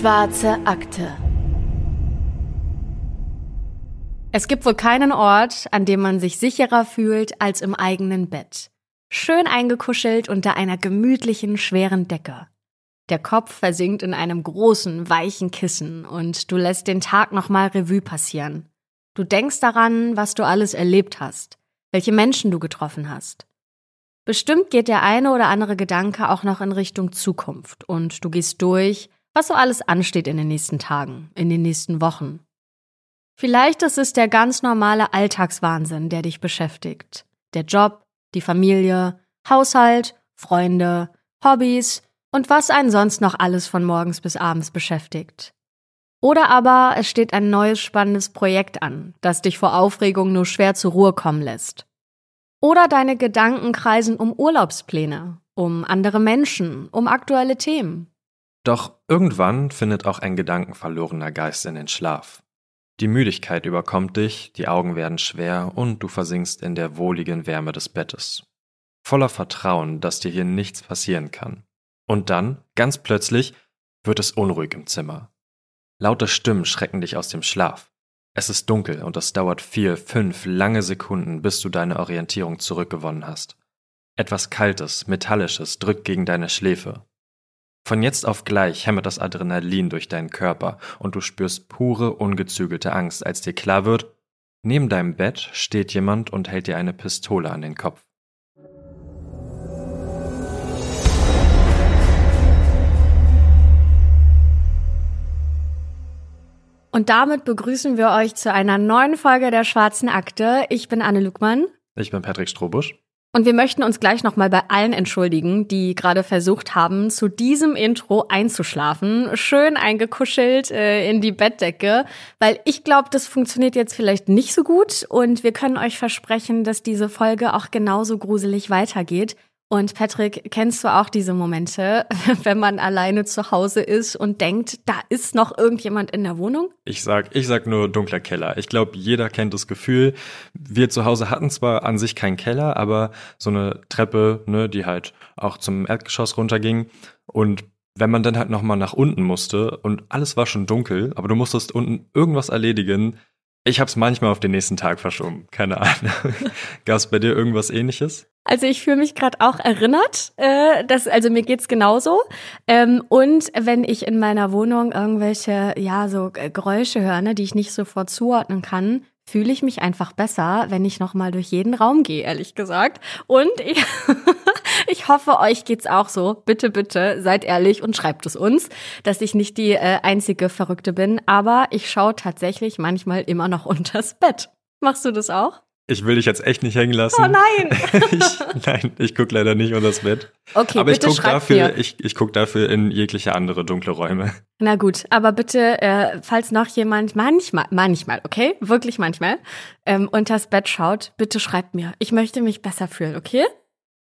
Schwarze Akte. Es gibt wohl keinen Ort, an dem man sich sicherer fühlt als im eigenen Bett. Schön eingekuschelt unter einer gemütlichen, schweren Decke. Der Kopf versinkt in einem großen, weichen Kissen und du lässt den Tag nochmal Revue passieren. Du denkst daran, was du alles erlebt hast, welche Menschen du getroffen hast. Bestimmt geht der eine oder andere Gedanke auch noch in Richtung Zukunft und du gehst durch, was so alles ansteht in den nächsten Tagen, in den nächsten Wochen. Vielleicht ist es der ganz normale Alltagswahnsinn, der dich beschäftigt. Der Job, die Familie, Haushalt, Freunde, Hobbys und was einen sonst noch alles von morgens bis abends beschäftigt. Oder aber es steht ein neues spannendes Projekt an, das dich vor Aufregung nur schwer zur Ruhe kommen lässt. Oder deine Gedanken kreisen um Urlaubspläne, um andere Menschen, um aktuelle Themen. Doch irgendwann findet auch ein gedankenverlorener Geist in den Schlaf. Die Müdigkeit überkommt dich, die Augen werden schwer und du versinkst in der wohligen Wärme des Bettes. Voller Vertrauen, dass dir hier nichts passieren kann. Und dann, ganz plötzlich, wird es unruhig im Zimmer. Laute Stimmen schrecken dich aus dem Schlaf. Es ist dunkel und es dauert vier, fünf lange Sekunden, bis du deine Orientierung zurückgewonnen hast. Etwas Kaltes, Metallisches drückt gegen deine Schläfe. Von jetzt auf gleich hämmert das Adrenalin durch deinen Körper und du spürst pure, ungezügelte Angst, als dir klar wird, neben deinem Bett steht jemand und hält dir eine Pistole an den Kopf. Und damit begrüßen wir euch zu einer neuen Folge der Schwarzen Akte. Ich bin Anne Lückmann. Ich bin Patrick Strobusch. Und wir möchten uns gleich nochmal bei allen entschuldigen, die gerade versucht haben, zu diesem Intro einzuschlafen. Schön eingekuschelt äh, in die Bettdecke, weil ich glaube, das funktioniert jetzt vielleicht nicht so gut und wir können euch versprechen, dass diese Folge auch genauso gruselig weitergeht. Und Patrick, kennst du auch diese Momente, wenn man alleine zu Hause ist und denkt, da ist noch irgendjemand in der Wohnung? Ich sag, ich sag nur dunkler Keller. Ich glaube, jeder kennt das Gefühl. Wir zu Hause hatten zwar an sich keinen Keller, aber so eine Treppe, ne, die halt auch zum Erdgeschoss runterging. Und wenn man dann halt nochmal nach unten musste und alles war schon dunkel, aber du musstest unten irgendwas erledigen, ich habe es manchmal auf den nächsten Tag verschoben. Keine Ahnung. Gab es bei dir irgendwas ähnliches? Also ich fühle mich gerade auch erinnert. Äh, dass, also mir geht's genauso. Ähm, und wenn ich in meiner Wohnung irgendwelche, ja, so Geräusche höre, ne, die ich nicht sofort zuordnen kann, fühle ich mich einfach besser, wenn ich nochmal durch jeden Raum gehe, ehrlich gesagt. Und ich, ich hoffe, euch geht's auch so. Bitte, bitte, seid ehrlich und schreibt es uns, dass ich nicht die äh, einzige Verrückte bin. Aber ich schaue tatsächlich manchmal immer noch unters Bett. Machst du das auch? Ich will dich jetzt echt nicht hängen lassen. Oh nein! ich, nein, ich gucke leider nicht unter das Bett. Okay, aber ich gucke dafür, ich, ich guck dafür in jegliche andere dunkle Räume. Na gut, aber bitte, äh, falls noch jemand manchmal, manchmal, okay, wirklich manchmal, ähm, unters Bett schaut, bitte schreibt mir. Ich möchte mich besser fühlen, okay?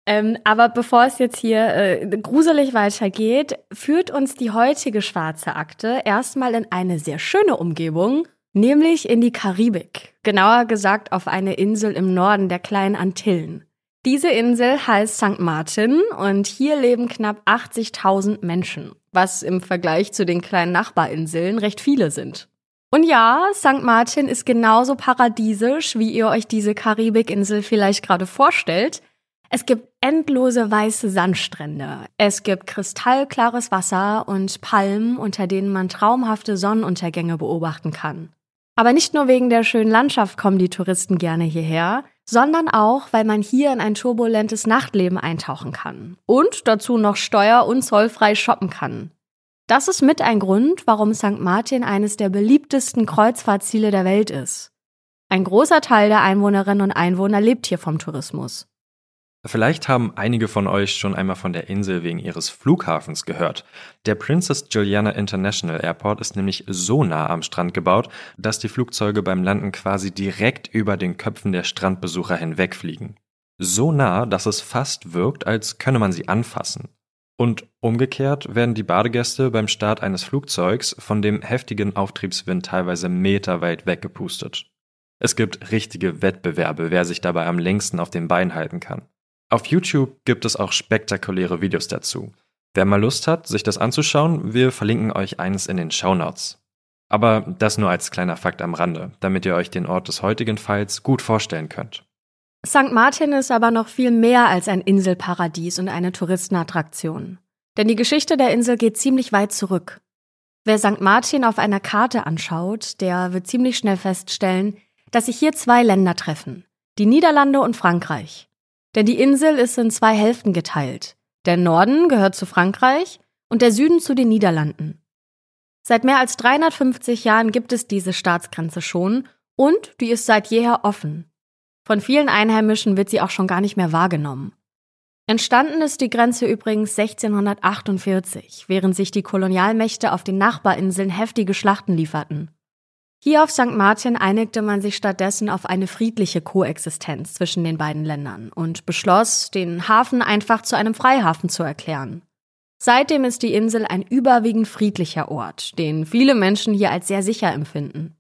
Ähm, aber bevor es jetzt hier äh, gruselig weitergeht, führt uns die heutige schwarze Akte erstmal in eine sehr schöne Umgebung, nämlich in die Karibik. Genauer gesagt auf eine Insel im Norden der kleinen Antillen. Diese Insel heißt St. Martin und hier leben knapp 80.000 Menschen, was im Vergleich zu den kleinen Nachbarinseln recht viele sind. Und ja, St. Martin ist genauso paradiesisch, wie ihr euch diese Karibikinsel vielleicht gerade vorstellt. Es gibt endlose weiße Sandstrände. Es gibt kristallklares Wasser und Palmen, unter denen man traumhafte Sonnenuntergänge beobachten kann. Aber nicht nur wegen der schönen Landschaft kommen die Touristen gerne hierher, sondern auch, weil man hier in ein turbulentes Nachtleben eintauchen kann und dazu noch steuer- und zollfrei shoppen kann. Das ist mit ein Grund, warum St. Martin eines der beliebtesten Kreuzfahrtziele der Welt ist. Ein großer Teil der Einwohnerinnen und Einwohner lebt hier vom Tourismus. Vielleicht haben einige von euch schon einmal von der Insel wegen ihres Flughafens gehört. Der Princess Juliana International Airport ist nämlich so nah am Strand gebaut, dass die Flugzeuge beim Landen quasi direkt über den Köpfen der Strandbesucher hinwegfliegen. So nah, dass es fast wirkt, als könne man sie anfassen. Und umgekehrt werden die Badegäste beim Start eines Flugzeugs von dem heftigen Auftriebswind teilweise meterweit weggepustet. Es gibt richtige Wettbewerbe, wer sich dabei am längsten auf den Beinen halten kann. Auf YouTube gibt es auch spektakuläre Videos dazu. Wer mal Lust hat, sich das anzuschauen, wir verlinken euch eines in den Shownotes. Aber das nur als kleiner Fakt am Rande, damit ihr euch den Ort des heutigen Falls gut vorstellen könnt. St. Martin ist aber noch viel mehr als ein Inselparadies und eine Touristenattraktion. Denn die Geschichte der Insel geht ziemlich weit zurück. Wer St. Martin auf einer Karte anschaut, der wird ziemlich schnell feststellen, dass sich hier zwei Länder treffen. Die Niederlande und Frankreich. Denn die Insel ist in zwei Hälften geteilt. Der Norden gehört zu Frankreich und der Süden zu den Niederlanden. Seit mehr als 350 Jahren gibt es diese Staatsgrenze schon und die ist seit jeher offen. Von vielen Einheimischen wird sie auch schon gar nicht mehr wahrgenommen. Entstanden ist die Grenze übrigens 1648, während sich die Kolonialmächte auf den Nachbarinseln heftige Schlachten lieferten. Hier auf St. Martin einigte man sich stattdessen auf eine friedliche Koexistenz zwischen den beiden Ländern und beschloss, den Hafen einfach zu einem Freihafen zu erklären. Seitdem ist die Insel ein überwiegend friedlicher Ort, den viele Menschen hier als sehr sicher empfinden.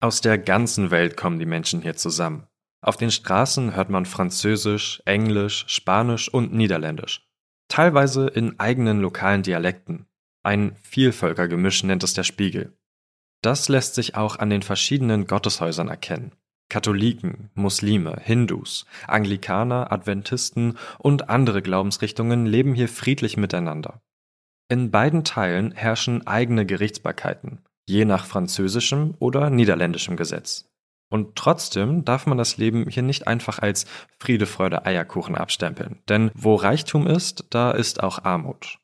Aus der ganzen Welt kommen die Menschen hier zusammen. Auf den Straßen hört man Französisch, Englisch, Spanisch und Niederländisch. Teilweise in eigenen lokalen Dialekten. Ein Vielvölkergemisch nennt es der Spiegel. Das lässt sich auch an den verschiedenen Gotteshäusern erkennen. Katholiken, Muslime, Hindus, Anglikaner, Adventisten und andere Glaubensrichtungen leben hier friedlich miteinander. In beiden Teilen herrschen eigene Gerichtsbarkeiten, je nach französischem oder niederländischem Gesetz. Und trotzdem darf man das Leben hier nicht einfach als Friede, Freude, Eierkuchen abstempeln. Denn wo Reichtum ist, da ist auch Armut.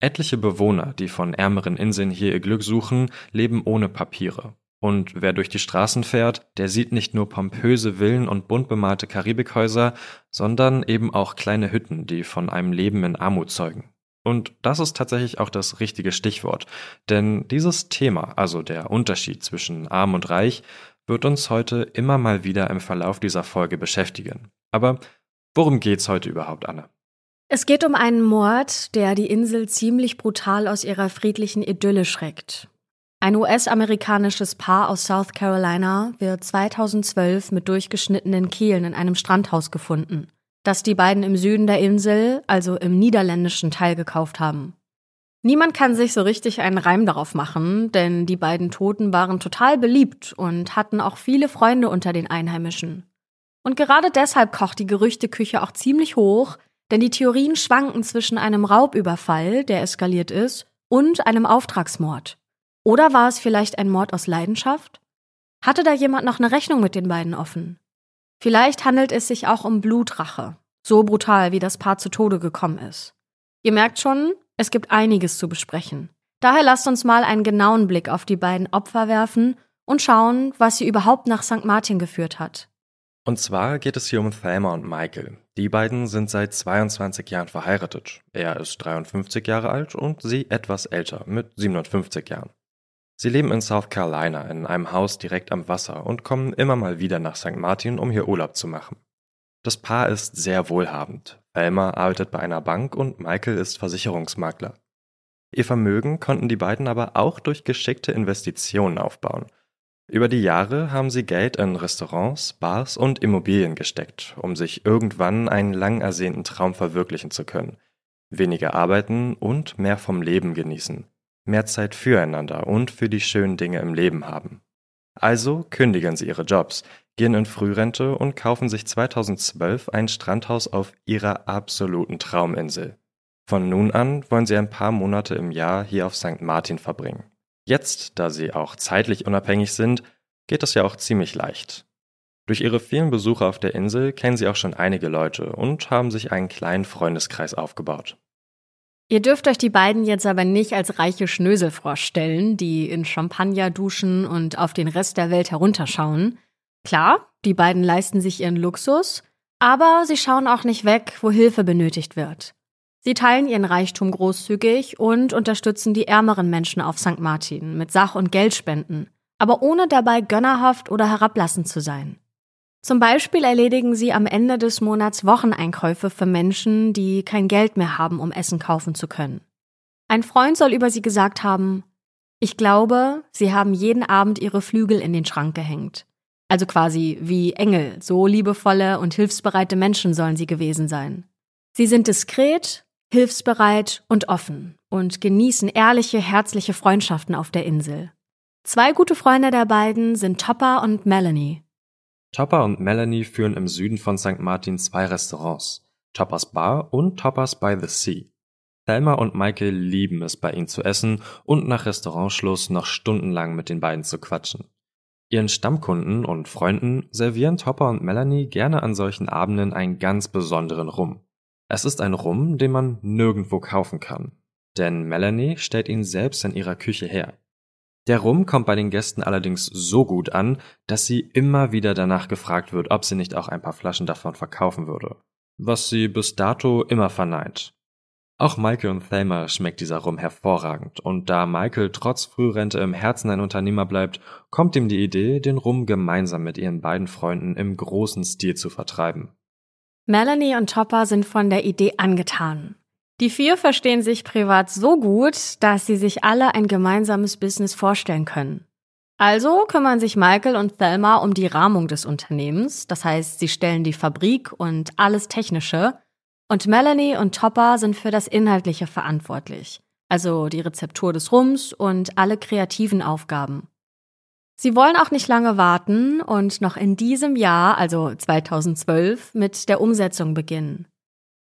Etliche Bewohner, die von ärmeren Inseln hier ihr Glück suchen, leben ohne Papiere. Und wer durch die Straßen fährt, der sieht nicht nur pompöse Villen und bunt bemalte Karibikhäuser, sondern eben auch kleine Hütten, die von einem Leben in Armut zeugen. Und das ist tatsächlich auch das richtige Stichwort. Denn dieses Thema, also der Unterschied zwischen arm und reich, wird uns heute immer mal wieder im Verlauf dieser Folge beschäftigen. Aber worum geht's heute überhaupt, Anne? Es geht um einen Mord, der die Insel ziemlich brutal aus ihrer friedlichen Idylle schreckt. Ein US-amerikanisches Paar aus South Carolina wird 2012 mit durchgeschnittenen Kehlen in einem Strandhaus gefunden, das die beiden im Süden der Insel, also im niederländischen Teil, gekauft haben. Niemand kann sich so richtig einen Reim darauf machen, denn die beiden Toten waren total beliebt und hatten auch viele Freunde unter den Einheimischen. Und gerade deshalb kocht die Gerüchteküche auch ziemlich hoch, denn die Theorien schwanken zwischen einem Raubüberfall, der eskaliert ist, und einem Auftragsmord. Oder war es vielleicht ein Mord aus Leidenschaft? Hatte da jemand noch eine Rechnung mit den beiden offen? Vielleicht handelt es sich auch um Blutrache, so brutal wie das Paar zu Tode gekommen ist. Ihr merkt schon, es gibt einiges zu besprechen. Daher lasst uns mal einen genauen Blick auf die beiden Opfer werfen und schauen, was sie überhaupt nach St. Martin geführt hat. Und zwar geht es hier um Thelma und Michael. Die beiden sind seit 22 Jahren verheiratet. Er ist 53 Jahre alt und sie etwas älter, mit 57 Jahren. Sie leben in South Carolina in einem Haus direkt am Wasser und kommen immer mal wieder nach St. Martin, um hier Urlaub zu machen. Das Paar ist sehr wohlhabend. Thelma arbeitet bei einer Bank und Michael ist Versicherungsmakler. Ihr Vermögen konnten die beiden aber auch durch geschickte Investitionen aufbauen. Über die Jahre haben sie Geld in Restaurants, Bars und Immobilien gesteckt, um sich irgendwann einen lang ersehnten Traum verwirklichen zu können. Weniger arbeiten und mehr vom Leben genießen. Mehr Zeit füreinander und für die schönen Dinge im Leben haben. Also kündigen sie ihre Jobs, gehen in Frührente und kaufen sich 2012 ein Strandhaus auf ihrer absoluten Trauminsel. Von nun an wollen sie ein paar Monate im Jahr hier auf St. Martin verbringen. Jetzt, da sie auch zeitlich unabhängig sind, geht es ja auch ziemlich leicht. Durch ihre vielen Besuche auf der Insel kennen sie auch schon einige Leute und haben sich einen kleinen Freundeskreis aufgebaut. Ihr dürft euch die beiden jetzt aber nicht als reiche Schnösel vorstellen, die in Champagner duschen und auf den Rest der Welt herunterschauen. Klar, die beiden leisten sich ihren Luxus, aber sie schauen auch nicht weg, wo Hilfe benötigt wird. Sie teilen ihren Reichtum großzügig und unterstützen die ärmeren Menschen auf St. Martin mit Sach- und Geldspenden, aber ohne dabei gönnerhaft oder herablassend zu sein. Zum Beispiel erledigen sie am Ende des Monats Wocheneinkäufe für Menschen, die kein Geld mehr haben, um Essen kaufen zu können. Ein Freund soll über sie gesagt haben, ich glaube, sie haben jeden Abend ihre Flügel in den Schrank gehängt. Also quasi wie Engel, so liebevolle und hilfsbereite Menschen sollen sie gewesen sein. Sie sind diskret, hilfsbereit und offen und genießen ehrliche, herzliche Freundschaften auf der Insel. Zwei gute Freunde der beiden sind Topper und Melanie. Topper und Melanie führen im Süden von St. Martin zwei Restaurants, Toppers Bar und Toppers by the Sea. Thelma und Michael lieben es, bei ihnen zu essen und nach Restaurantschluss noch stundenlang mit den beiden zu quatschen. Ihren Stammkunden und Freunden servieren Topper und Melanie gerne an solchen Abenden einen ganz besonderen Rum. Es ist ein Rum, den man nirgendwo kaufen kann, denn Melanie stellt ihn selbst in ihrer Küche her. Der Rum kommt bei den Gästen allerdings so gut an, dass sie immer wieder danach gefragt wird, ob sie nicht auch ein paar Flaschen davon verkaufen würde. Was sie bis dato immer verneint. Auch Michael und Thelma schmeckt dieser Rum hervorragend, und da Michael trotz Frührente im Herzen ein Unternehmer bleibt, kommt ihm die Idee, den Rum gemeinsam mit ihren beiden Freunden im großen Stil zu vertreiben. Melanie und Topper sind von der Idee angetan. Die vier verstehen sich privat so gut, dass sie sich alle ein gemeinsames Business vorstellen können. Also kümmern sich Michael und Thelma um die Rahmung des Unternehmens, das heißt, sie stellen die Fabrik und alles Technische, und Melanie und Topper sind für das Inhaltliche verantwortlich, also die Rezeptur des Rums und alle kreativen Aufgaben. Sie wollen auch nicht lange warten und noch in diesem Jahr, also 2012, mit der Umsetzung beginnen.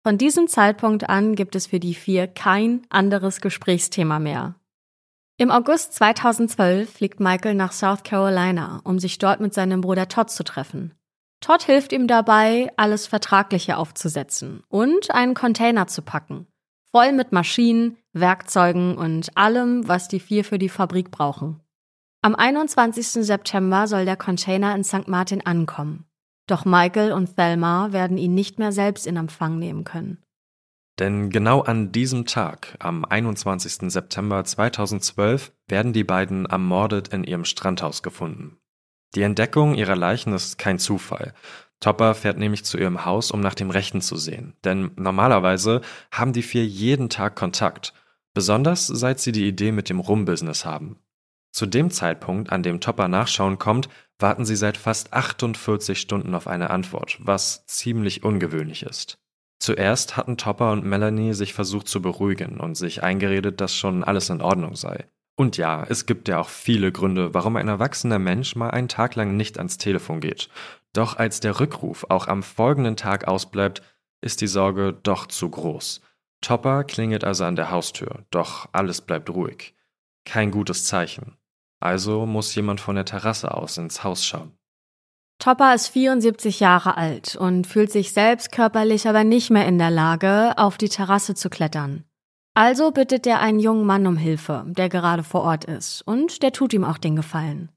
Von diesem Zeitpunkt an gibt es für die vier kein anderes Gesprächsthema mehr. Im August 2012 fliegt Michael nach South Carolina, um sich dort mit seinem Bruder Todd zu treffen. Todd hilft ihm dabei, alles Vertragliche aufzusetzen und einen Container zu packen, voll mit Maschinen, Werkzeugen und allem, was die vier für die Fabrik brauchen. Am 21. September soll der Container in St. Martin ankommen. Doch Michael und Thelma werden ihn nicht mehr selbst in Empfang nehmen können. Denn genau an diesem Tag, am 21. September 2012, werden die beiden ermordet in ihrem Strandhaus gefunden. Die Entdeckung ihrer Leichen ist kein Zufall. Topper fährt nämlich zu ihrem Haus, um nach dem Rechten zu sehen. Denn normalerweise haben die vier jeden Tag Kontakt. Besonders seit sie die Idee mit dem Rum-Business haben. Zu dem Zeitpunkt, an dem Topper nachschauen kommt, warten sie seit fast 48 Stunden auf eine Antwort, was ziemlich ungewöhnlich ist. Zuerst hatten Topper und Melanie sich versucht zu beruhigen und sich eingeredet, dass schon alles in Ordnung sei. Und ja, es gibt ja auch viele Gründe, warum ein erwachsener Mensch mal einen Tag lang nicht ans Telefon geht. Doch als der Rückruf auch am folgenden Tag ausbleibt, ist die Sorge doch zu groß. Topper klingelt also an der Haustür, doch alles bleibt ruhig. Kein gutes Zeichen. Also muss jemand von der Terrasse aus ins Haus schauen. Topper ist 74 Jahre alt und fühlt sich selbst körperlich aber nicht mehr in der Lage, auf die Terrasse zu klettern. Also bittet er einen jungen Mann um Hilfe, der gerade vor Ort ist, und der tut ihm auch den Gefallen.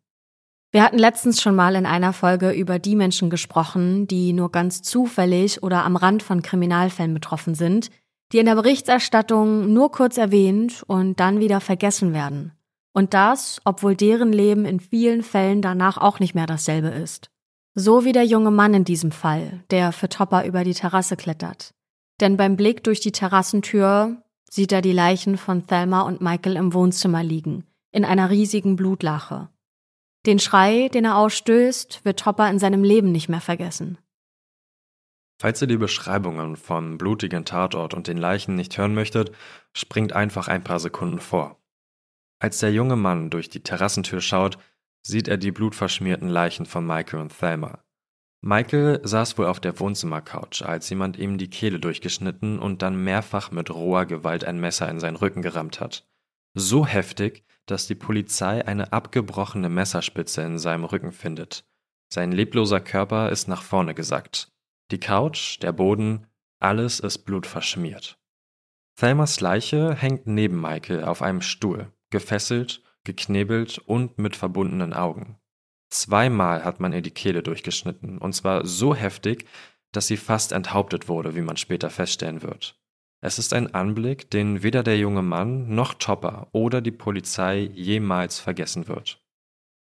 Wir hatten letztens schon mal in einer Folge über die Menschen gesprochen, die nur ganz zufällig oder am Rand von Kriminalfällen betroffen sind, die in der Berichterstattung nur kurz erwähnt und dann wieder vergessen werden. Und das, obwohl deren Leben in vielen Fällen danach auch nicht mehr dasselbe ist. So wie der junge Mann in diesem Fall, der für Topper über die Terrasse klettert. Denn beim Blick durch die Terrassentür sieht er die Leichen von Thelma und Michael im Wohnzimmer liegen, in einer riesigen Blutlache. Den Schrei, den er ausstößt, wird Topper in seinem Leben nicht mehr vergessen. Falls ihr die Beschreibungen vom blutigen Tatort und den Leichen nicht hören möchtet, springt einfach ein paar Sekunden vor. Als der junge Mann durch die Terrassentür schaut, sieht er die blutverschmierten Leichen von Michael und Thelma. Michael saß wohl auf der Wohnzimmercouch, als jemand ihm die Kehle durchgeschnitten und dann mehrfach mit roher Gewalt ein Messer in seinen Rücken gerammt hat. So heftig, dass die Polizei eine abgebrochene Messerspitze in seinem Rücken findet. Sein lebloser Körper ist nach vorne gesackt. Die Couch, der Boden, alles ist blutverschmiert. Thelmas Leiche hängt neben Michael auf einem Stuhl gefesselt, geknebelt und mit verbundenen Augen. Zweimal hat man ihr die Kehle durchgeschnitten, und zwar so heftig, dass sie fast enthauptet wurde, wie man später feststellen wird. Es ist ein Anblick, den weder der junge Mann noch Topper oder die Polizei jemals vergessen wird.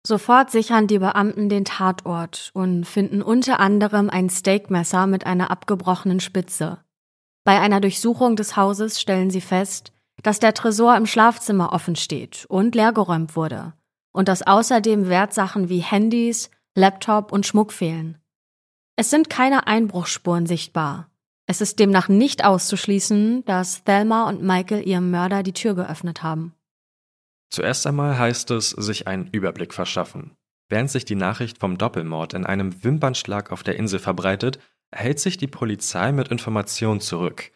Sofort sichern die Beamten den Tatort und finden unter anderem ein Steakmesser mit einer abgebrochenen Spitze. Bei einer Durchsuchung des Hauses stellen sie fest, dass der Tresor im Schlafzimmer offen steht und leergeräumt wurde und dass außerdem Wertsachen wie Handys, Laptop und Schmuck fehlen. Es sind keine Einbruchsspuren sichtbar. Es ist demnach nicht auszuschließen, dass Thelma und Michael ihrem Mörder die Tür geöffnet haben. Zuerst einmal heißt es, sich einen Überblick verschaffen. Während sich die Nachricht vom Doppelmord in einem Wimpernschlag auf der Insel verbreitet, hält sich die Polizei mit Informationen zurück.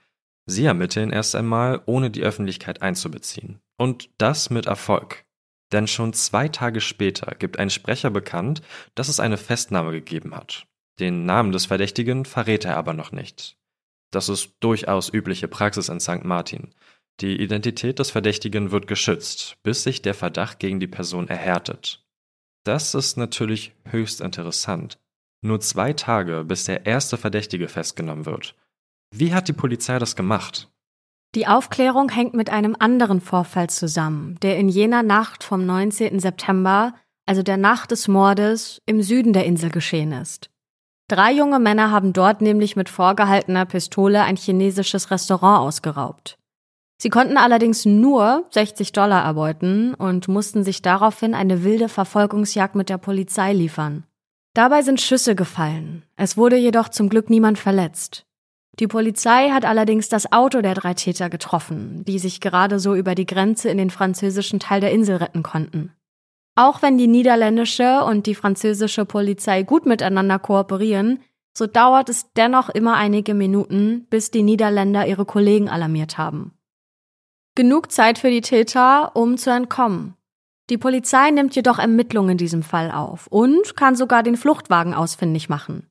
Sie ermitteln erst einmal, ohne die Öffentlichkeit einzubeziehen. Und das mit Erfolg. Denn schon zwei Tage später gibt ein Sprecher bekannt, dass es eine Festnahme gegeben hat. Den Namen des Verdächtigen verrät er aber noch nicht. Das ist durchaus übliche Praxis in St. Martin. Die Identität des Verdächtigen wird geschützt, bis sich der Verdacht gegen die Person erhärtet. Das ist natürlich höchst interessant. Nur zwei Tage, bis der erste Verdächtige festgenommen wird. Wie hat die Polizei das gemacht? Die Aufklärung hängt mit einem anderen Vorfall zusammen, der in jener Nacht vom 19. September, also der Nacht des Mordes, im Süden der Insel geschehen ist. Drei junge Männer haben dort nämlich mit vorgehaltener Pistole ein chinesisches Restaurant ausgeraubt. Sie konnten allerdings nur 60 Dollar erbeuten und mussten sich daraufhin eine wilde Verfolgungsjagd mit der Polizei liefern. Dabei sind Schüsse gefallen. Es wurde jedoch zum Glück niemand verletzt. Die Polizei hat allerdings das Auto der drei Täter getroffen, die sich gerade so über die Grenze in den französischen Teil der Insel retten konnten. Auch wenn die niederländische und die französische Polizei gut miteinander kooperieren, so dauert es dennoch immer einige Minuten, bis die Niederländer ihre Kollegen alarmiert haben. Genug Zeit für die Täter, um zu entkommen. Die Polizei nimmt jedoch Ermittlungen in diesem Fall auf und kann sogar den Fluchtwagen ausfindig machen.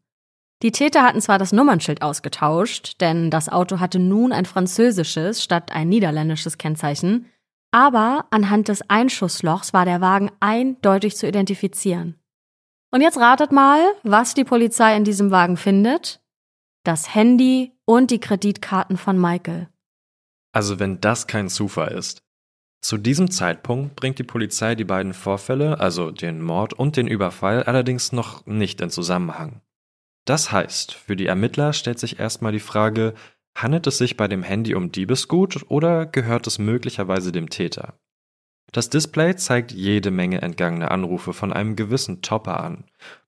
Die Täter hatten zwar das Nummernschild ausgetauscht, denn das Auto hatte nun ein französisches statt ein niederländisches Kennzeichen, aber anhand des Einschusslochs war der Wagen eindeutig zu identifizieren. Und jetzt ratet mal, was die Polizei in diesem Wagen findet? Das Handy und die Kreditkarten von Michael. Also wenn das kein Zufall ist. Zu diesem Zeitpunkt bringt die Polizei die beiden Vorfälle, also den Mord und den Überfall, allerdings noch nicht in Zusammenhang. Das heißt, für die Ermittler stellt sich erstmal die Frage, handelt es sich bei dem Handy um Diebesgut oder gehört es möglicherweise dem Täter? Das Display zeigt jede Menge entgangene Anrufe von einem gewissen Topper an.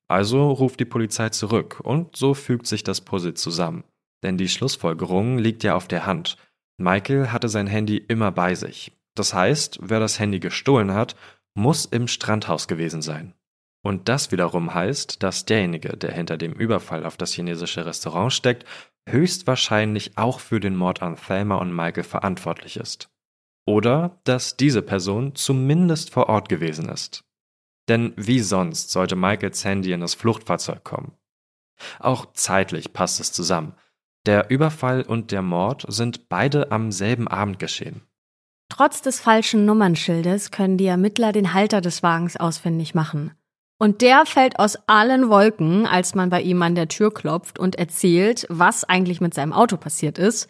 Also ruft die Polizei zurück und so fügt sich das Puzzle zusammen. Denn die Schlussfolgerung liegt ja auf der Hand. Michael hatte sein Handy immer bei sich. Das heißt, wer das Handy gestohlen hat, muss im Strandhaus gewesen sein. Und das wiederum heißt, dass derjenige, der hinter dem Überfall auf das chinesische Restaurant steckt, höchstwahrscheinlich auch für den Mord an Thelma und Michael verantwortlich ist. Oder dass diese Person zumindest vor Ort gewesen ist. Denn wie sonst sollte Michaels Handy in das Fluchtfahrzeug kommen? Auch zeitlich passt es zusammen. Der Überfall und der Mord sind beide am selben Abend geschehen. Trotz des falschen Nummernschildes können die Ermittler den Halter des Wagens ausfindig machen. Und der fällt aus allen Wolken, als man bei ihm an der Tür klopft und erzählt, was eigentlich mit seinem Auto passiert ist.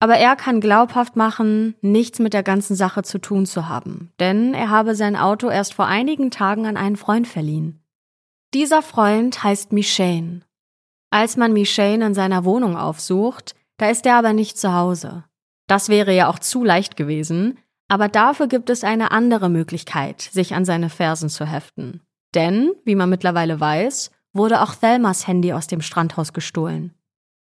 Aber er kann glaubhaft machen, nichts mit der ganzen Sache zu tun zu haben, denn er habe sein Auto erst vor einigen Tagen an einen Freund verliehen. Dieser Freund heißt Michane. Als man Michane in seiner Wohnung aufsucht, da ist er aber nicht zu Hause. Das wäre ja auch zu leicht gewesen, aber dafür gibt es eine andere Möglichkeit, sich an seine Fersen zu heften. Denn, wie man mittlerweile weiß, wurde auch Thelmas Handy aus dem Strandhaus gestohlen.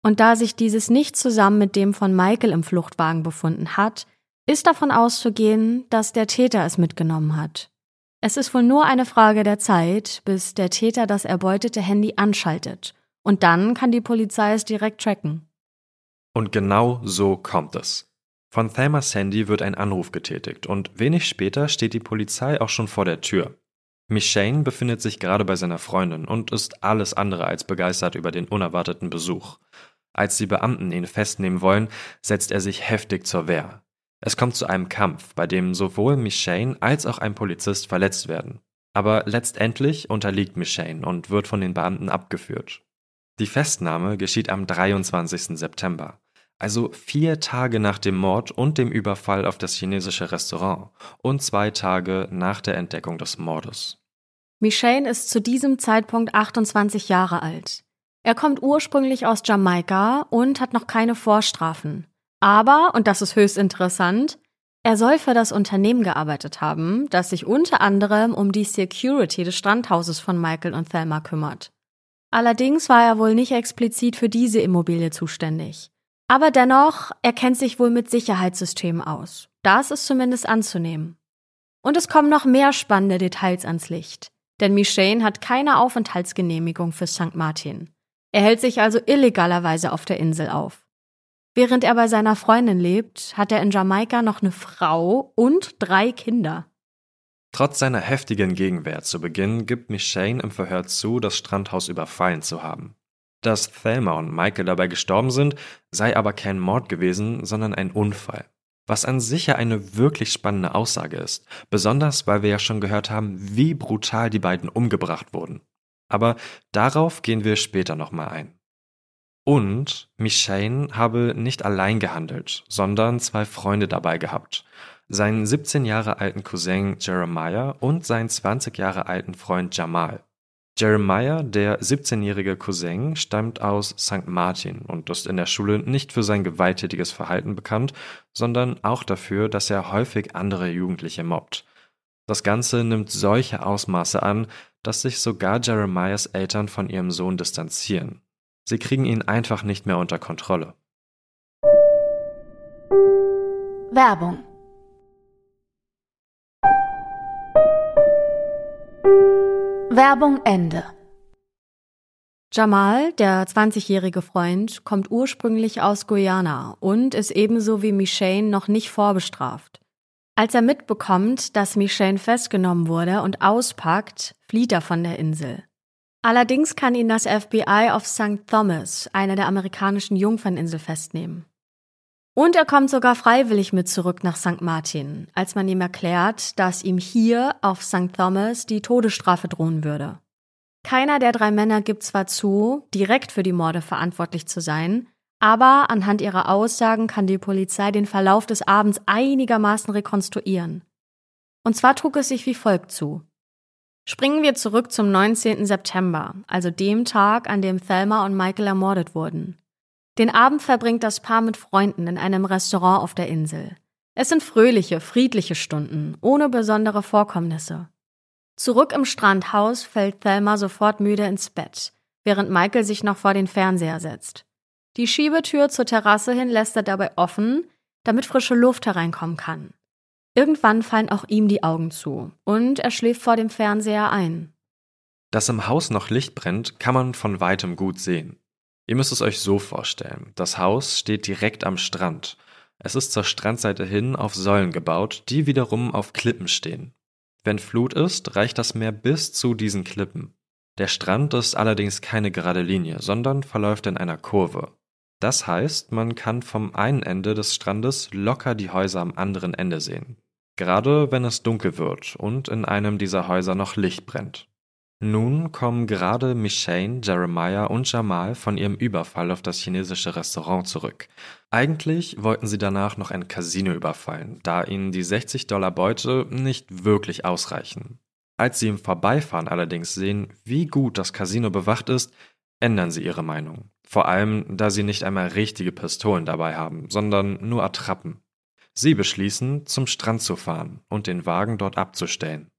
Und da sich dieses nicht zusammen mit dem von Michael im Fluchtwagen befunden hat, ist davon auszugehen, dass der Täter es mitgenommen hat. Es ist wohl nur eine Frage der Zeit, bis der Täter das erbeutete Handy anschaltet. Und dann kann die Polizei es direkt tracken. Und genau so kommt es. Von Thelmas Handy wird ein Anruf getätigt und wenig später steht die Polizei auch schon vor der Tür. Michane befindet sich gerade bei seiner Freundin und ist alles andere als begeistert über den unerwarteten Besuch. Als die Beamten ihn festnehmen wollen, setzt er sich heftig zur Wehr. Es kommt zu einem Kampf, bei dem sowohl Michane als auch ein Polizist verletzt werden. Aber letztendlich unterliegt Michane und wird von den Beamten abgeführt. Die Festnahme geschieht am 23. September, also vier Tage nach dem Mord und dem Überfall auf das chinesische Restaurant und zwei Tage nach der Entdeckung des Mordes. Michane ist zu diesem Zeitpunkt 28 Jahre alt. Er kommt ursprünglich aus Jamaika und hat noch keine Vorstrafen. Aber, und das ist höchst interessant, er soll für das Unternehmen gearbeitet haben, das sich unter anderem um die Security des Strandhauses von Michael und Thelma kümmert. Allerdings war er wohl nicht explizit für diese Immobilie zuständig. Aber dennoch, er kennt sich wohl mit Sicherheitssystemen aus. Das ist zumindest anzunehmen. Und es kommen noch mehr spannende Details ans Licht. Denn Michane hat keine Aufenthaltsgenehmigung für St. Martin. Er hält sich also illegalerweise auf der Insel auf. Während er bei seiner Freundin lebt, hat er in Jamaika noch eine Frau und drei Kinder. Trotz seiner heftigen Gegenwehr zu Beginn gibt Michane im Verhör zu, das Strandhaus überfallen zu haben. Dass Thelma und Michael dabei gestorben sind, sei aber kein Mord gewesen, sondern ein Unfall. Was an sich ja eine wirklich spannende Aussage ist, besonders weil wir ja schon gehört haben, wie brutal die beiden umgebracht wurden. Aber darauf gehen wir später nochmal ein. Und Michane habe nicht allein gehandelt, sondern zwei Freunde dabei gehabt. Seinen 17 Jahre alten Cousin Jeremiah und seinen 20 Jahre alten Freund Jamal. Jeremiah, der 17-jährige Cousin, stammt aus St. Martin und ist in der Schule nicht für sein gewalttätiges Verhalten bekannt, sondern auch dafür, dass er häufig andere Jugendliche mobbt. Das Ganze nimmt solche Ausmaße an, dass sich sogar Jeremiahs Eltern von ihrem Sohn distanzieren. Sie kriegen ihn einfach nicht mehr unter Kontrolle. Werbung Werbung Ende. Jamal, der 20-jährige Freund, kommt ursprünglich aus Guyana und ist ebenso wie Michane noch nicht vorbestraft. Als er mitbekommt, dass Michane festgenommen wurde und auspackt, flieht er von der Insel. Allerdings kann ihn das FBI auf St. Thomas, einer der amerikanischen Jungferninsel, festnehmen. Und er kommt sogar freiwillig mit zurück nach St. Martin, als man ihm erklärt, dass ihm hier auf St. Thomas die Todesstrafe drohen würde. Keiner der drei Männer gibt zwar zu, direkt für die Morde verantwortlich zu sein, aber anhand ihrer Aussagen kann die Polizei den Verlauf des Abends einigermaßen rekonstruieren. Und zwar trug es sich wie folgt zu. Springen wir zurück zum 19. September, also dem Tag, an dem Thelma und Michael ermordet wurden. Den Abend verbringt das Paar mit Freunden in einem Restaurant auf der Insel. Es sind fröhliche, friedliche Stunden, ohne besondere Vorkommnisse. Zurück im Strandhaus fällt Thelma sofort müde ins Bett, während Michael sich noch vor den Fernseher setzt. Die Schiebetür zur Terrasse hin lässt er dabei offen, damit frische Luft hereinkommen kann. Irgendwann fallen auch ihm die Augen zu und er schläft vor dem Fernseher ein. Dass im Haus noch Licht brennt, kann man von weitem gut sehen. Ihr müsst es euch so vorstellen. Das Haus steht direkt am Strand. Es ist zur Strandseite hin auf Säulen gebaut, die wiederum auf Klippen stehen. Wenn Flut ist, reicht das Meer bis zu diesen Klippen. Der Strand ist allerdings keine gerade Linie, sondern verläuft in einer Kurve. Das heißt, man kann vom einen Ende des Strandes locker die Häuser am anderen Ende sehen. Gerade wenn es dunkel wird und in einem dieser Häuser noch Licht brennt. Nun kommen gerade Michane, Jeremiah und Jamal von ihrem Überfall auf das chinesische Restaurant zurück. Eigentlich wollten sie danach noch ein Casino überfallen, da ihnen die 60 Dollar Beute nicht wirklich ausreichen. Als sie im Vorbeifahren allerdings sehen, wie gut das Casino bewacht ist, ändern sie ihre Meinung. Vor allem, da sie nicht einmal richtige Pistolen dabei haben, sondern nur Attrappen. Sie beschließen, zum Strand zu fahren und den Wagen dort abzustellen.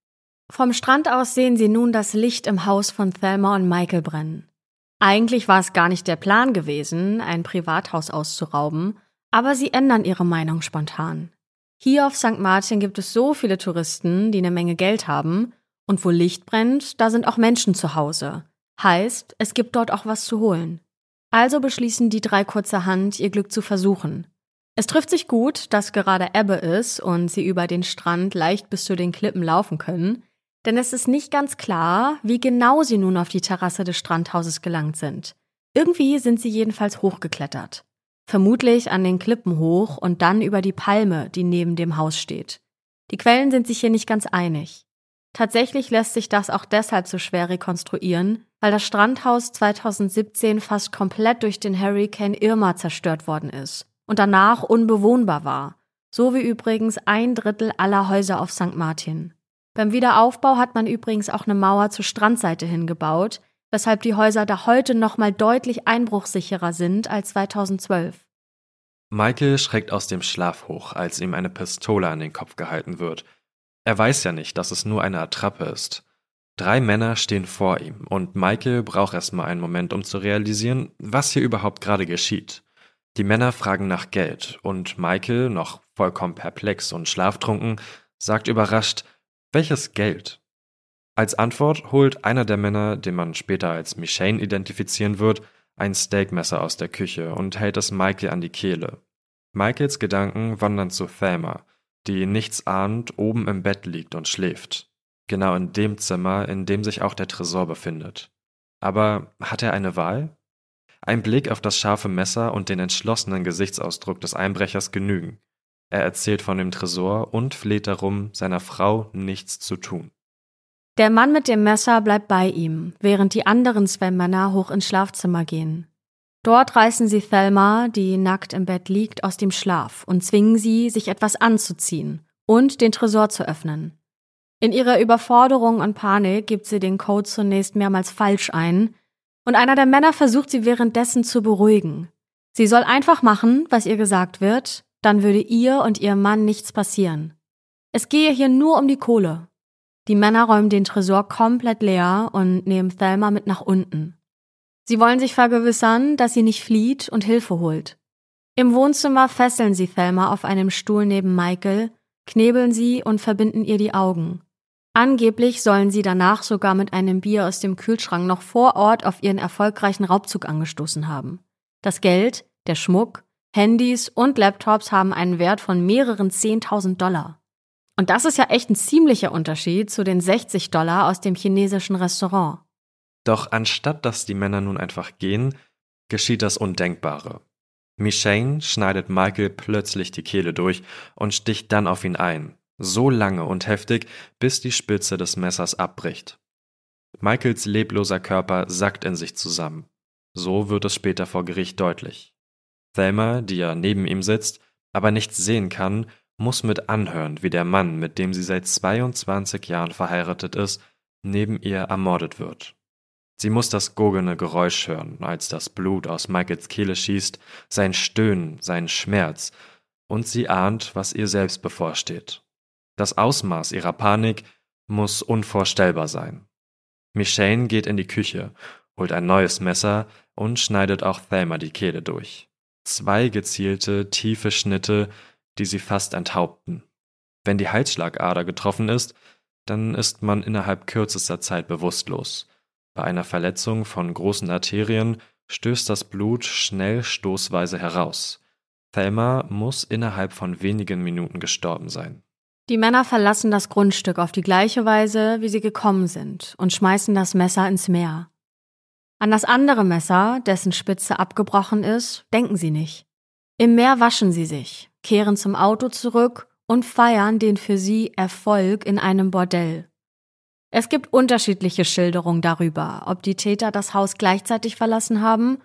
Vom Strand aus sehen sie nun das Licht im Haus von Thelma und Michael brennen. Eigentlich war es gar nicht der Plan gewesen, ein Privathaus auszurauben, aber sie ändern ihre Meinung spontan. Hier auf St. Martin gibt es so viele Touristen, die eine Menge Geld haben, und wo Licht brennt, da sind auch Menschen zu Hause. Heißt, es gibt dort auch was zu holen. Also beschließen die drei kurzerhand, ihr Glück zu versuchen. Es trifft sich gut, dass gerade Ebbe ist und sie über den Strand leicht bis zu den Klippen laufen können, denn es ist nicht ganz klar, wie genau sie nun auf die Terrasse des Strandhauses gelangt sind. Irgendwie sind sie jedenfalls hochgeklettert. Vermutlich an den Klippen hoch und dann über die Palme, die neben dem Haus steht. Die Quellen sind sich hier nicht ganz einig. Tatsächlich lässt sich das auch deshalb so schwer rekonstruieren, weil das Strandhaus 2017 fast komplett durch den Hurricane Irma zerstört worden ist und danach unbewohnbar war, so wie übrigens ein Drittel aller Häuser auf St. Martin. Beim Wiederaufbau hat man übrigens auch eine Mauer zur Strandseite hingebaut, weshalb die Häuser da heute nochmal deutlich einbruchsicherer sind als 2012. Michael schreckt aus dem Schlaf hoch, als ihm eine Pistole an den Kopf gehalten wird. Er weiß ja nicht, dass es nur eine Attrappe ist. Drei Männer stehen vor ihm und Michael braucht erstmal einen Moment, um zu realisieren, was hier überhaupt gerade geschieht. Die Männer fragen nach Geld und Michael, noch vollkommen perplex und schlaftrunken, sagt überrascht, welches Geld? Als Antwort holt einer der Männer, den man später als Michane identifizieren wird, ein Steakmesser aus der Küche und hält es Michael an die Kehle. Michaels Gedanken wandern zu Thelma, die nichts ahnt oben im Bett liegt und schläft. Genau in dem Zimmer, in dem sich auch der Tresor befindet. Aber hat er eine Wahl? Ein Blick auf das scharfe Messer und den entschlossenen Gesichtsausdruck des Einbrechers genügen. Er erzählt von dem Tresor und fleht darum, seiner Frau nichts zu tun. Der Mann mit dem Messer bleibt bei ihm, während die anderen zwei Männer hoch ins Schlafzimmer gehen. Dort reißen sie Thelma, die nackt im Bett liegt, aus dem Schlaf und zwingen sie, sich etwas anzuziehen und den Tresor zu öffnen. In ihrer Überforderung und Panik gibt sie den Code zunächst mehrmals falsch ein, und einer der Männer versucht sie währenddessen zu beruhigen. Sie soll einfach machen, was ihr gesagt wird, dann würde ihr und ihrem Mann nichts passieren. Es gehe hier nur um die Kohle. Die Männer räumen den Tresor komplett leer und nehmen Thelma mit nach unten. Sie wollen sich vergewissern, dass sie nicht flieht und Hilfe holt. Im Wohnzimmer fesseln sie Thelma auf einem Stuhl neben Michael, knebeln sie und verbinden ihr die Augen. Angeblich sollen sie danach sogar mit einem Bier aus dem Kühlschrank noch vor Ort auf ihren erfolgreichen Raubzug angestoßen haben. Das Geld, der Schmuck, Handys und Laptops haben einen Wert von mehreren 10.000 Dollar. Und das ist ja echt ein ziemlicher Unterschied zu den 60 Dollar aus dem chinesischen Restaurant. Doch anstatt dass die Männer nun einfach gehen, geschieht das Undenkbare. Michane schneidet Michael plötzlich die Kehle durch und sticht dann auf ihn ein, so lange und heftig, bis die Spitze des Messers abbricht. Michaels lebloser Körper sackt in sich zusammen. So wird es später vor Gericht deutlich. Thelma, die ja neben ihm sitzt, aber nichts sehen kann, muss mit anhören, wie der Mann, mit dem sie seit 22 Jahren verheiratet ist, neben ihr ermordet wird. Sie muss das gurgelnde Geräusch hören, als das Blut aus Michaels Kehle schießt, sein Stöhnen, sein Schmerz, und sie ahnt, was ihr selbst bevorsteht. Das Ausmaß ihrer Panik muss unvorstellbar sein. Michane geht in die Küche, holt ein neues Messer und schneidet auch Thelma die Kehle durch. Zwei gezielte, tiefe Schnitte, die sie fast enthaupten. Wenn die Halsschlagader getroffen ist, dann ist man innerhalb kürzester Zeit bewusstlos. Bei einer Verletzung von großen Arterien stößt das Blut schnell stoßweise heraus. Thelma muss innerhalb von wenigen Minuten gestorben sein. Die Männer verlassen das Grundstück auf die gleiche Weise, wie sie gekommen sind, und schmeißen das Messer ins Meer. An das andere Messer, dessen Spitze abgebrochen ist, denken sie nicht. Im Meer waschen sie sich, kehren zum Auto zurück und feiern den für sie Erfolg in einem Bordell. Es gibt unterschiedliche Schilderungen darüber, ob die Täter das Haus gleichzeitig verlassen haben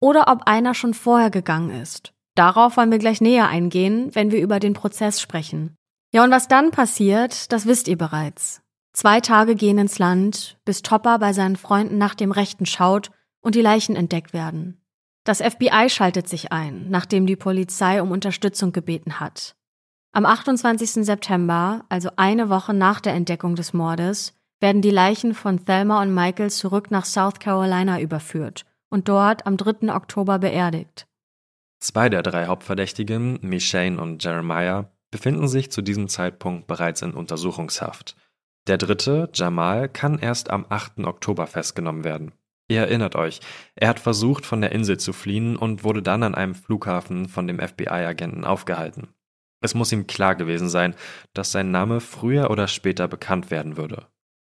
oder ob einer schon vorher gegangen ist. Darauf wollen wir gleich näher eingehen, wenn wir über den Prozess sprechen. Ja, und was dann passiert, das wisst ihr bereits. Zwei Tage gehen ins Land, bis Topper bei seinen Freunden nach dem Rechten schaut und die Leichen entdeckt werden. Das FBI schaltet sich ein, nachdem die Polizei um Unterstützung gebeten hat. Am 28. September, also eine Woche nach der Entdeckung des Mordes, werden die Leichen von Thelma und Michael zurück nach South Carolina überführt und dort am 3. Oktober beerdigt. Zwei der drei Hauptverdächtigen, Michane und Jeremiah, befinden sich zu diesem Zeitpunkt bereits in Untersuchungshaft. Der dritte, Jamal, kann erst am 8. Oktober festgenommen werden. Ihr erinnert euch, er hat versucht, von der Insel zu fliehen und wurde dann an einem Flughafen von dem FBI-Agenten aufgehalten. Es muss ihm klar gewesen sein, dass sein Name früher oder später bekannt werden würde.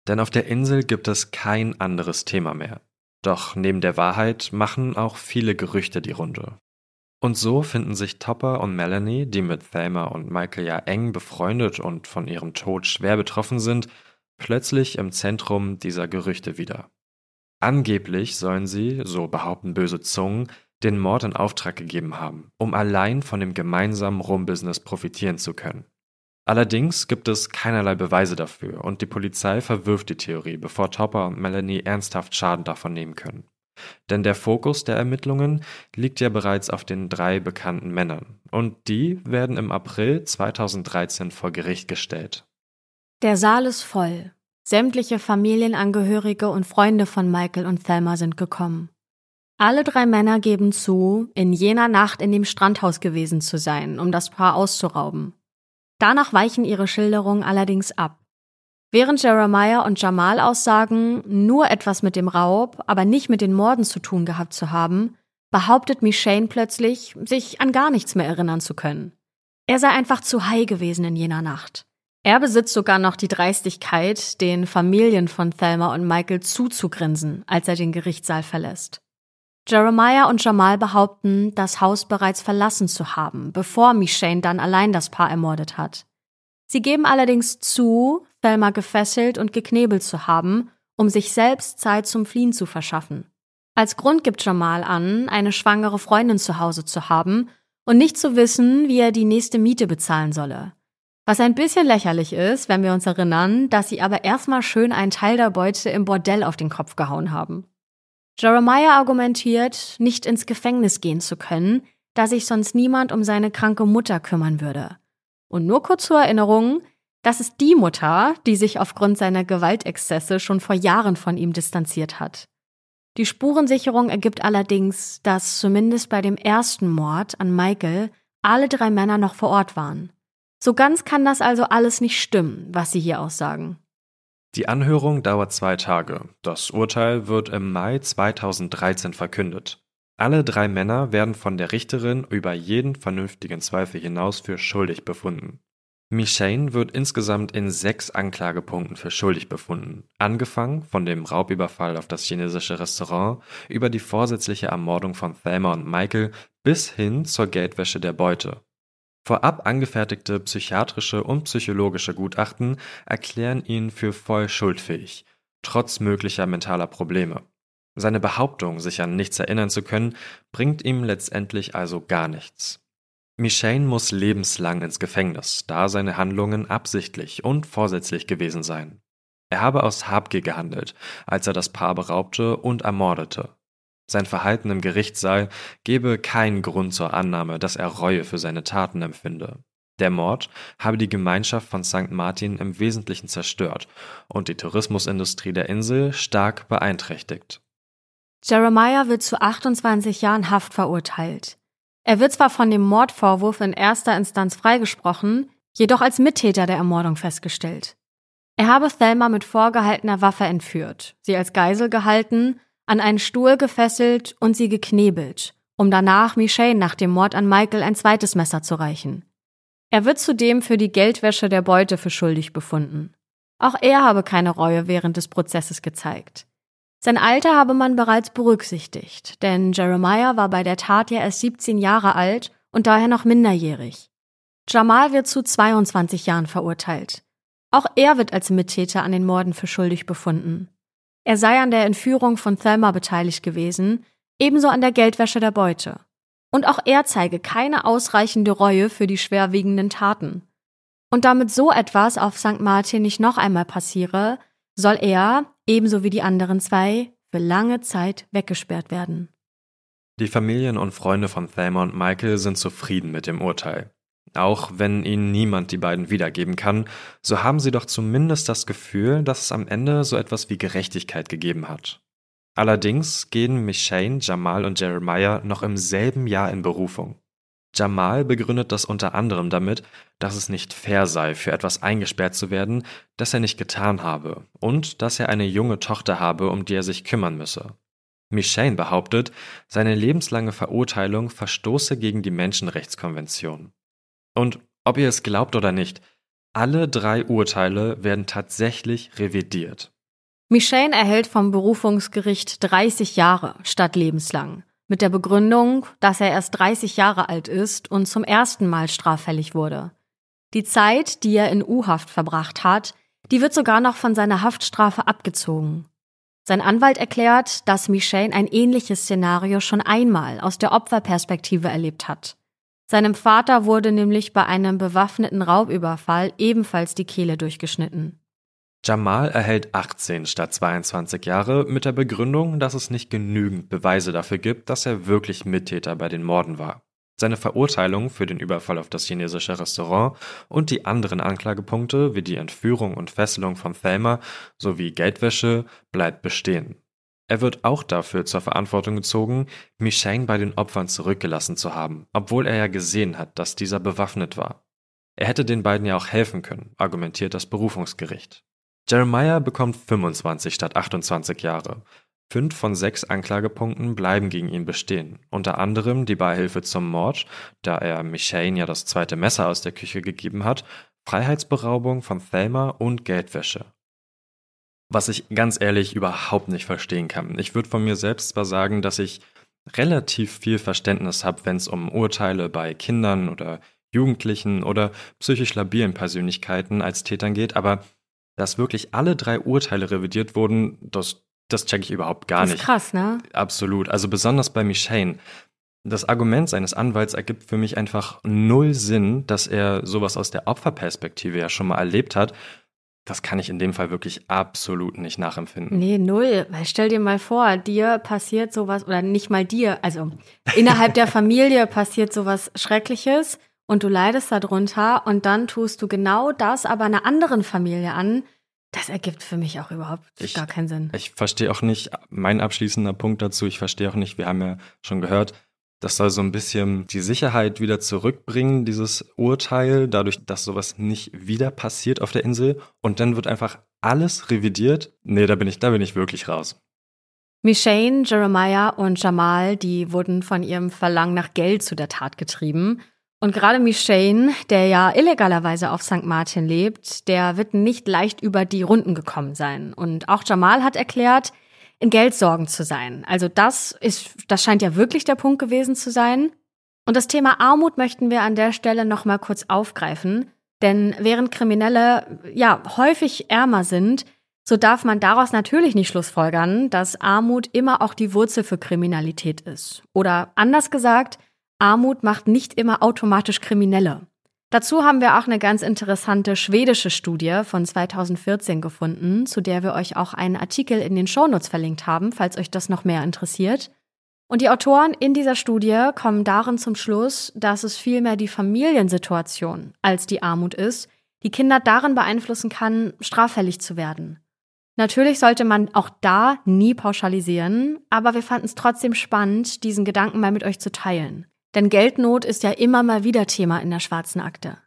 Denn auf der Insel gibt es kein anderes Thema mehr. Doch neben der Wahrheit machen auch viele Gerüchte die Runde. Und so finden sich Topper und Melanie, die mit Thelma und Michael ja eng befreundet und von ihrem Tod schwer betroffen sind, plötzlich im Zentrum dieser Gerüchte wieder. Angeblich sollen sie, so behaupten böse Zungen, den Mord in Auftrag gegeben haben, um allein von dem gemeinsamen Rumbusiness profitieren zu können. Allerdings gibt es keinerlei Beweise dafür und die Polizei verwirft die Theorie, bevor Topper und Melanie ernsthaft Schaden davon nehmen können. Denn der Fokus der Ermittlungen liegt ja bereits auf den drei bekannten Männern und die werden im April 2013 vor Gericht gestellt. Der Saal ist voll. Sämtliche Familienangehörige und Freunde von Michael und Thelma sind gekommen. Alle drei Männer geben zu, in jener Nacht in dem Strandhaus gewesen zu sein, um das Paar auszurauben. Danach weichen ihre Schilderungen allerdings ab. Während Jeremiah und Jamal aussagen, nur etwas mit dem Raub, aber nicht mit den Morden zu tun gehabt zu haben, behauptet Michane plötzlich, sich an gar nichts mehr erinnern zu können. Er sei einfach zu high gewesen in jener Nacht. Er besitzt sogar noch die Dreistigkeit, den Familien von Thelma und Michael zuzugrinsen, als er den Gerichtssaal verlässt. Jeremiah und Jamal behaupten, das Haus bereits verlassen zu haben, bevor Michane dann allein das Paar ermordet hat. Sie geben allerdings zu, Thelma gefesselt und geknebelt zu haben, um sich selbst Zeit zum Fliehen zu verschaffen. Als Grund gibt Jamal an, eine schwangere Freundin zu Hause zu haben und nicht zu wissen, wie er die nächste Miete bezahlen solle. Was ein bisschen lächerlich ist, wenn wir uns erinnern, dass sie aber erstmal schön einen Teil der Beute im Bordell auf den Kopf gehauen haben. Jeremiah argumentiert, nicht ins Gefängnis gehen zu können, da sich sonst niemand um seine kranke Mutter kümmern würde. Und nur kurz zur Erinnerung, das ist die Mutter, die sich aufgrund seiner Gewaltexzesse schon vor Jahren von ihm distanziert hat. Die Spurensicherung ergibt allerdings, dass zumindest bei dem ersten Mord an Michael alle drei Männer noch vor Ort waren. So ganz kann das also alles nicht stimmen, was sie hier aussagen. Die Anhörung dauert zwei Tage. Das Urteil wird im Mai 2013 verkündet. Alle drei Männer werden von der Richterin über jeden vernünftigen Zweifel hinaus für schuldig befunden. Michane wird insgesamt in sechs Anklagepunkten für schuldig befunden, angefangen von dem Raubüberfall auf das chinesische Restaurant über die vorsätzliche Ermordung von Thelma und Michael bis hin zur Geldwäsche der Beute. Vorab angefertigte psychiatrische und psychologische Gutachten erklären ihn für voll schuldfähig, trotz möglicher mentaler Probleme. Seine Behauptung, sich an nichts erinnern zu können, bringt ihm letztendlich also gar nichts. Michane muss lebenslang ins Gefängnis, da seine Handlungen absichtlich und vorsätzlich gewesen seien. Er habe aus Habgier gehandelt, als er das Paar beraubte und ermordete. Sein Verhalten im Gerichtssaal gebe keinen Grund zur Annahme, dass er Reue für seine Taten empfinde. Der Mord habe die Gemeinschaft von St. Martin im Wesentlichen zerstört und die Tourismusindustrie der Insel stark beeinträchtigt. Jeremiah wird zu 28 Jahren Haft verurteilt. Er wird zwar von dem Mordvorwurf in erster Instanz freigesprochen, jedoch als Mittäter der Ermordung festgestellt. Er habe Thelma mit vorgehaltener Waffe entführt, sie als Geisel gehalten, an einen Stuhl gefesselt und sie geknebelt, um danach Michelle nach dem Mord an Michael ein zweites Messer zu reichen. Er wird zudem für die Geldwäsche der Beute für schuldig befunden. Auch er habe keine Reue während des Prozesses gezeigt. Sein Alter habe man bereits berücksichtigt, denn Jeremiah war bei der Tat ja erst 17 Jahre alt und daher noch minderjährig. Jamal wird zu 22 Jahren verurteilt. Auch er wird als Mittäter an den Morden für schuldig befunden. Er sei an der Entführung von Thelma beteiligt gewesen, ebenso an der Geldwäsche der Beute. Und auch er zeige keine ausreichende Reue für die schwerwiegenden Taten. Und damit so etwas auf St. Martin nicht noch einmal passiere, soll er, ebenso wie die anderen zwei, für lange Zeit weggesperrt werden. Die Familien und Freunde von Thelma und Michael sind zufrieden mit dem Urteil. Auch wenn ihnen niemand die beiden wiedergeben kann, so haben sie doch zumindest das Gefühl, dass es am Ende so etwas wie Gerechtigkeit gegeben hat. Allerdings gehen Michane, Jamal und Jeremiah noch im selben Jahr in Berufung. Jamal begründet das unter anderem damit, dass es nicht fair sei, für etwas eingesperrt zu werden, das er nicht getan habe, und dass er eine junge Tochter habe, um die er sich kümmern müsse. Michane behauptet, seine lebenslange Verurteilung verstoße gegen die Menschenrechtskonvention. Und ob ihr es glaubt oder nicht, alle drei Urteile werden tatsächlich revidiert. Michane erhält vom Berufungsgericht 30 Jahre statt lebenslang mit der Begründung, dass er erst 30 Jahre alt ist und zum ersten Mal straffällig wurde. Die Zeit, die er in U-Haft verbracht hat, die wird sogar noch von seiner Haftstrafe abgezogen. Sein Anwalt erklärt, dass Michelle ein ähnliches Szenario schon einmal aus der Opferperspektive erlebt hat. Seinem Vater wurde nämlich bei einem bewaffneten Raubüberfall ebenfalls die Kehle durchgeschnitten. Jamal erhält 18 statt 22 Jahre mit der Begründung, dass es nicht genügend Beweise dafür gibt, dass er wirklich Mittäter bei den Morden war. Seine Verurteilung für den Überfall auf das chinesische Restaurant und die anderen Anklagepunkte wie die Entführung und Fesselung von Thelma sowie Geldwäsche bleibt bestehen. Er wird auch dafür zur Verantwortung gezogen, Michane bei den Opfern zurückgelassen zu haben, obwohl er ja gesehen hat, dass dieser bewaffnet war. Er hätte den beiden ja auch helfen können, argumentiert das Berufungsgericht. Jeremiah bekommt 25 statt 28 Jahre. Fünf von sechs Anklagepunkten bleiben gegen ihn bestehen, unter anderem die Beihilfe zum Mord, da er Michane ja das zweite Messer aus der Küche gegeben hat, Freiheitsberaubung von Thelma und Geldwäsche was ich ganz ehrlich überhaupt nicht verstehen kann. Ich würde von mir selbst zwar sagen, dass ich relativ viel Verständnis habe, wenn es um Urteile bei Kindern oder Jugendlichen oder psychisch labilen Persönlichkeiten als Tätern geht, aber dass wirklich alle drei Urteile revidiert wurden, das, das checke ich überhaupt gar das ist nicht. Krass, ne? Absolut. Also besonders bei Michane. Das Argument seines Anwalts ergibt für mich einfach null Sinn, dass er sowas aus der Opferperspektive ja schon mal erlebt hat das kann ich in dem Fall wirklich absolut nicht nachempfinden. Nee, null. Weil stell dir mal vor, dir passiert sowas, oder nicht mal dir, also innerhalb der Familie passiert sowas Schreckliches und du leidest darunter und dann tust du genau das aber einer anderen Familie an. Das ergibt für mich auch überhaupt ich, gar keinen Sinn. Ich verstehe auch nicht, mein abschließender Punkt dazu, ich verstehe auch nicht, wir haben ja schon gehört, das soll so ein bisschen die Sicherheit wieder zurückbringen, dieses Urteil, dadurch, dass sowas nicht wieder passiert auf der Insel. Und dann wird einfach alles revidiert. Nee, da bin ich, da bin ich wirklich raus. Michane, Jeremiah und Jamal, die wurden von ihrem Verlangen nach Geld zu der Tat getrieben. Und gerade Michane, der ja illegalerweise auf St. Martin lebt, der wird nicht leicht über die Runden gekommen sein. Und auch Jamal hat erklärt, in Geldsorgen zu sein. Also das ist, das scheint ja wirklich der Punkt gewesen zu sein. Und das Thema Armut möchten wir an der Stelle nochmal kurz aufgreifen. Denn während Kriminelle ja häufig ärmer sind, so darf man daraus natürlich nicht schlussfolgern, dass Armut immer auch die Wurzel für Kriminalität ist. Oder anders gesagt, Armut macht nicht immer automatisch Kriminelle. Dazu haben wir auch eine ganz interessante schwedische Studie von 2014 gefunden, zu der wir euch auch einen Artikel in den Shownotes verlinkt haben, falls euch das noch mehr interessiert. Und die Autoren in dieser Studie kommen darin zum Schluss, dass es vielmehr die Familiensituation als die Armut ist, die Kinder darin beeinflussen kann, straffällig zu werden. Natürlich sollte man auch da nie pauschalisieren, aber wir fanden es trotzdem spannend, diesen Gedanken mal mit euch zu teilen. Denn Geldnot ist ja immer mal wieder Thema in der schwarzen Akte.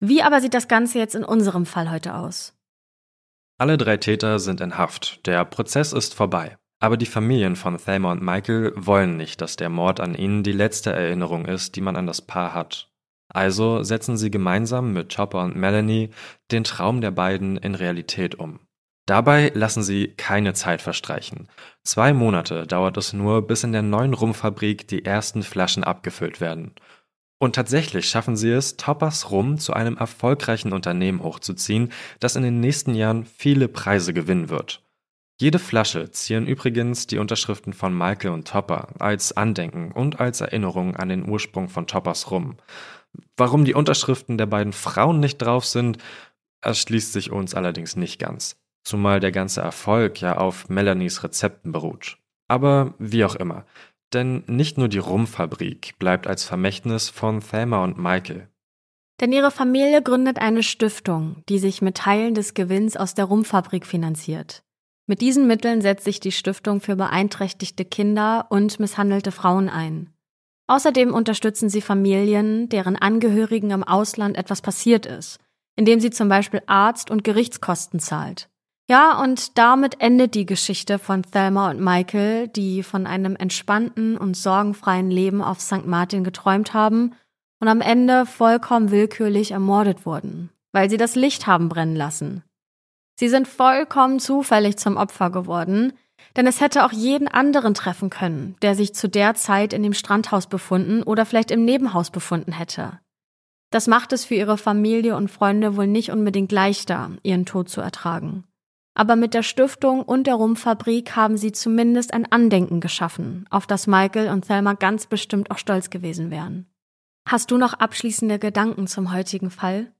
Wie aber sieht das Ganze jetzt in unserem Fall heute aus? Alle drei Täter sind in Haft. Der Prozess ist vorbei. Aber die Familien von Thelma und Michael wollen nicht, dass der Mord an ihnen die letzte Erinnerung ist, die man an das Paar hat. Also setzen sie gemeinsam mit Chopper und Melanie den Traum der beiden in Realität um. Dabei lassen sie keine Zeit verstreichen. Zwei Monate dauert es nur, bis in der neuen Rumfabrik die ersten Flaschen abgefüllt werden. Und tatsächlich schaffen sie es, Toppers Rum zu einem erfolgreichen Unternehmen hochzuziehen, das in den nächsten Jahren viele Preise gewinnen wird. Jede Flasche zieren übrigens die Unterschriften von Michael und Topper als Andenken und als Erinnerung an den Ursprung von Toppers Rum. Warum die Unterschriften der beiden Frauen nicht drauf sind, erschließt sich uns allerdings nicht ganz zumal der ganze Erfolg ja auf Melanies Rezepten beruht. Aber wie auch immer, denn nicht nur die Rumfabrik bleibt als Vermächtnis von Thelma und Michael. Denn ihre Familie gründet eine Stiftung, die sich mit Teilen des Gewinns aus der Rumfabrik finanziert. Mit diesen Mitteln setzt sich die Stiftung für beeinträchtigte Kinder und misshandelte Frauen ein. Außerdem unterstützen sie Familien, deren Angehörigen im Ausland etwas passiert ist, indem sie zum Beispiel Arzt- und Gerichtskosten zahlt. Ja, und damit endet die Geschichte von Thelma und Michael, die von einem entspannten und sorgenfreien Leben auf St. Martin geträumt haben und am Ende vollkommen willkürlich ermordet wurden, weil sie das Licht haben brennen lassen. Sie sind vollkommen zufällig zum Opfer geworden, denn es hätte auch jeden anderen treffen können, der sich zu der Zeit in dem Strandhaus befunden oder vielleicht im Nebenhaus befunden hätte. Das macht es für ihre Familie und Freunde wohl nicht unbedingt leichter, ihren Tod zu ertragen. Aber mit der Stiftung und der Rumfabrik haben sie zumindest ein Andenken geschaffen, auf das Michael und Thelma ganz bestimmt auch stolz gewesen wären. Hast du noch abschließende Gedanken zum heutigen Fall?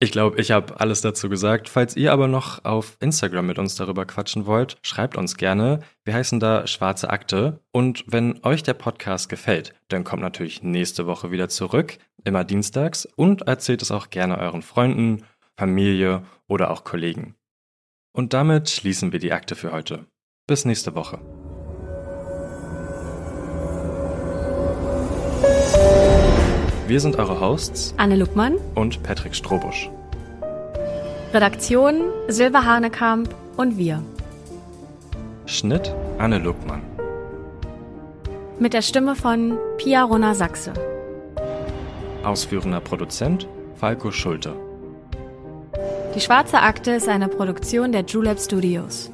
Ich glaube, ich habe alles dazu gesagt. Falls ihr aber noch auf Instagram mit uns darüber quatschen wollt, schreibt uns gerne. Wir heißen da Schwarze Akte. Und wenn euch der Podcast gefällt, dann kommt natürlich nächste Woche wieder zurück, immer dienstags, und erzählt es auch gerne euren Freunden, Familie oder auch Kollegen. Und damit schließen wir die Akte für heute. Bis nächste Woche. Wir sind eure Hosts Anne Luckmann und Patrick Strobusch. Redaktion Silva Hanekamp und wir. Schnitt Anne Luckmann. Mit der Stimme von Pia Rona Sachse. Ausführender Produzent Falco Schulte. Die Schwarze Akte ist eine Produktion der Julep Studios.